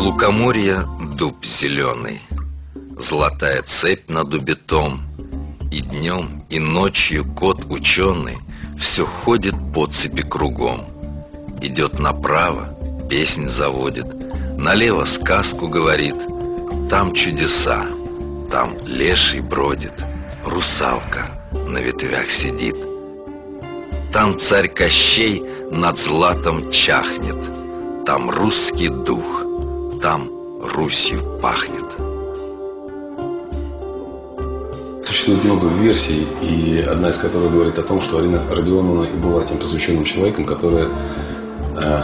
лукоморья дуб зеленый, Золотая цепь над дубетом, И днем, и ночью кот ученый Все ходит по цепи кругом. Идет направо, песнь заводит, Налево сказку говорит, Там чудеса, там леший бродит, Русалка на ветвях сидит. Там царь Кощей над златом чахнет, Там русский дух, там Русью пахнет. Существует много версий, и одна из которых говорит о том, что Арина Родионовна и была тем посвященным человеком, которая э,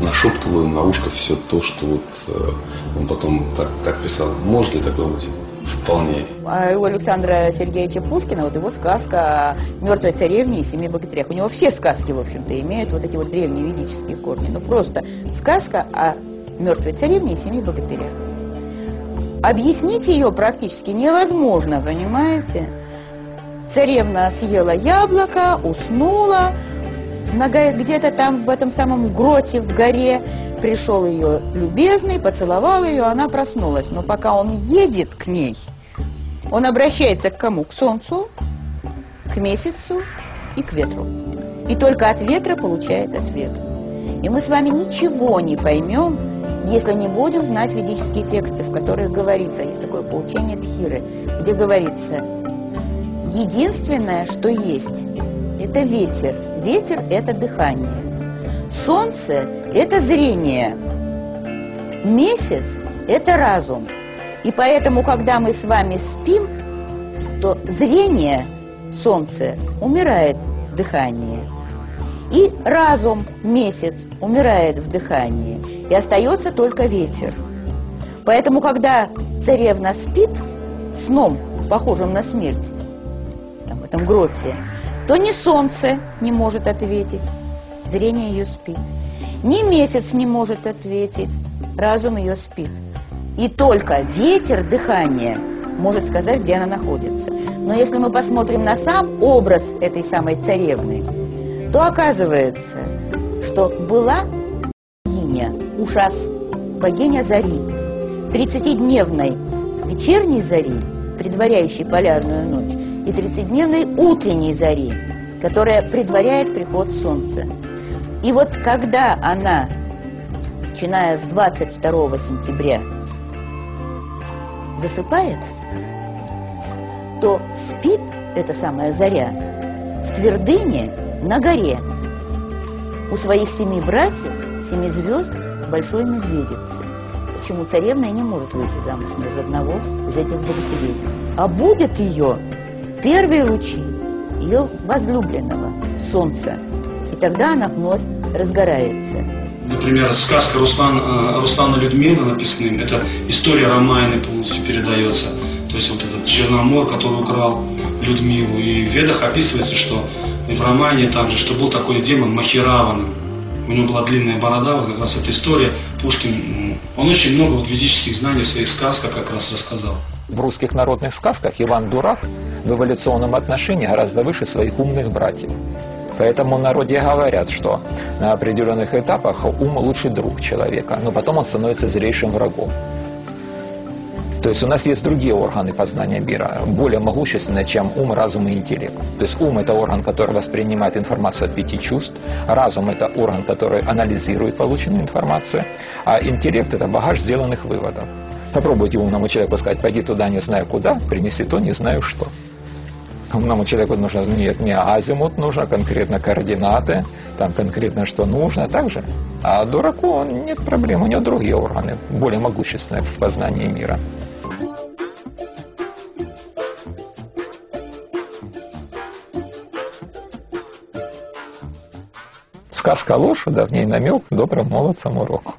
нашептывала на ушко все то, что вот э, он потом так, так писал. Может ли такое быть? Вполне. А у Александра Сергеевича Пушкина, вот его сказка о мертвой царевне и семи богатырях. У него все сказки, в общем-то, имеют вот эти вот древние ведические корни. Ну, просто сказка о мертвой царевне и семи богатырях. Объяснить ее практически невозможно, понимаете? Царевна съела яблоко, уснула, где-то там в этом самом гроте в горе пришел ее любезный, поцеловал ее, она проснулась. Но пока он едет к ней, он обращается к кому? К солнцу, к месяцу и к ветру. И только от ветра получает ответ. И мы с вами ничего не поймем, если не будем знать ведические тексты, в которых говорится, есть такое поучение Тхиры, где говорится, единственное, что есть, это ветер. Ветер – это дыхание. Солнце – это зрение. Месяц – это разум. И поэтому, когда мы с вами спим, то зрение Солнце умирает в дыхании. И разум, месяц, умирает в дыхании. И остается только ветер. Поэтому, когда царевна спит сном, похожим на смерть, там, в этом гроте, то ни солнце не может ответить, зрение ее спит. Ни месяц не может ответить, разум ее спит. И только ветер дыхания может сказать, где она находится. Но если мы посмотрим на сам образ этой самой царевны, то оказывается, что была богиня Ушас, богиня Зари, 30-дневной вечерней зари, предваряющей полярную ночь, и 30-дневной утренней зари, которая предваряет приход солнца. И вот когда она, начиная с 22 сентября, засыпает, то спит эта самая заря в твердыне на горе у своих семи братьев, семи звезд Большой Медведицы. Почему царевна и не может выйти замуж ни за одного из этих богатырей. А будет ее первые лучи ее возлюбленного, солнца. И тогда она вновь разгорается. Например, сказка Руслан, э, Руслана Людмила написанная, это история Ромайны полностью передается. То есть вот этот Черномор, который украл Людмилу. И в Ведах описывается, что и в романе также, что был такой демон Махиравана. У него была длинная борода, вот как раз эта история. Пушкин, он очень много вот физических знаний в своих сказках как раз рассказал. В русских народных сказках Иван Дурак в эволюционном отношении гораздо выше своих умных братьев. Поэтому народе говорят, что на определенных этапах ум лучший друг человека, но потом он становится зрейшим врагом. То есть у нас есть другие органы познания мира, более могущественные, чем ум, разум и интеллект. То есть ум – это орган, который воспринимает информацию от пяти чувств, разум – это орган, который анализирует полученную информацию, а интеллект – это багаж сделанных выводов. Попробуйте умному человеку сказать, пойди туда, не знаю куда, принеси то, не знаю что. Умному человеку нужно нет не азимут, нужно конкретно координаты, там конкретно что нужно, также. А дураку он, нет проблем, у него другие органы, более могущественные в познании мира. Сказка ложь, да в ней намек добрым молодцам уроку.